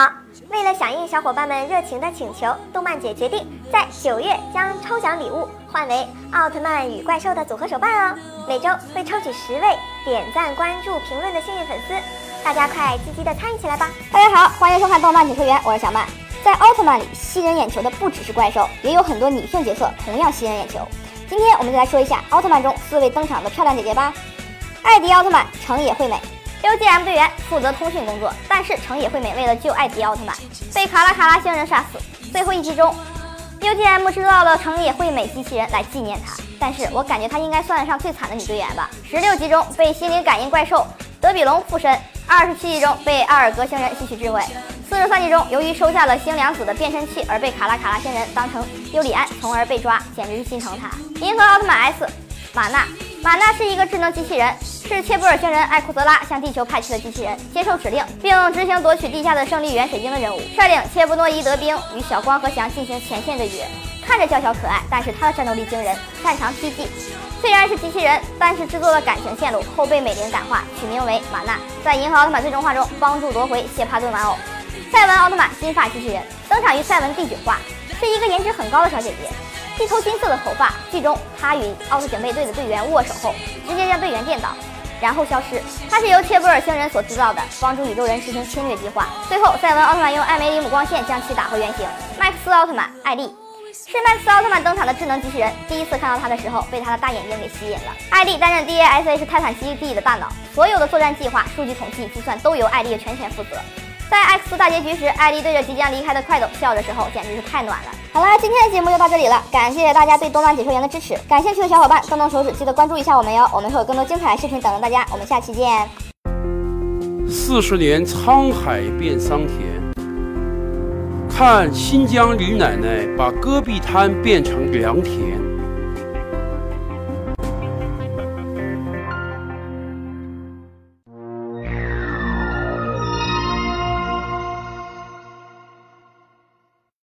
好，为了响应小伙伴们热情的请求，动漫姐决定在九月将抽奖礼物换为奥特曼与怪兽的组合手办哦。每周会抽取十位点赞、关注、评论的幸运粉丝，大家快积极的参与起来吧！大家好，欢迎收看动漫解说员，我是小曼。在奥特曼里，吸人眼球的不只是怪兽，也有很多女性角色同样吸人眼球。今天我们就来说一下奥特曼中四位登场的漂亮姐姐吧。艾迪奥特曼成野惠美。UGM 队员负责通讯工作，但是成野惠美为了救艾迪奥特曼，被卡拉卡拉星人杀死。最后一集中，UGM 制造了成野惠美机器人来纪念她，但是我感觉她应该算得上最惨的女队员吧。十六集中被心灵感应怪兽德比龙附身，二十七集中被阿尔格星人吸取智慧，四十三集中由于收下了星良子的变身器而被卡拉卡拉星人当成尤里安，从而被抓，简直是心疼她。银河奥特曼 S 玛娜，玛娜是一个智能机器人。是切布尔星人艾库泽拉向地球派去的机器人，接受指令并执行夺取地下的胜利原水晶的任务，率领切布诺伊德兵与小光和翔进行前线对决。看着娇小可爱，但是他的战斗力惊人，擅长踢技。虽然是机器人，但是制作了感情线路后被美玲感化，取名为玛娜。在银河奥特曼最终话中帮助夺回谢帕顿玩偶。赛文奥特曼金发机器人登场于赛文第九话，是一个颜值很高的小姐姐，一头金色的头发。剧中他与奥特警备队的队员握手后，直接将队员电倒。然后消失，他是由切布尔星人所制造的，帮助宇宙人实行侵略计划。最后，赛文奥特曼用艾梅里姆光线将其打回原形。麦克斯奥特曼艾丽是麦克斯奥特曼登场的智能机器人，第一次看到它的时候，被它的大眼睛给吸引了。艾丽担任 DASH 泰坦基地的大脑，所有的作战计划、数据统计、计算都由艾丽全权负责。在 X 大结局时，艾丽对着即将离开的快斗笑的时候，简直是太暖了。好啦，今天的节目就到这里了，感谢大家对动漫解说员的支持。感兴趣的小伙伴动动手指，记得关注一下我们哟，我们会有更多精彩视频等着大家。我们下期见。四十年沧海变桑田，看新疆李奶奶把戈壁滩变成良田。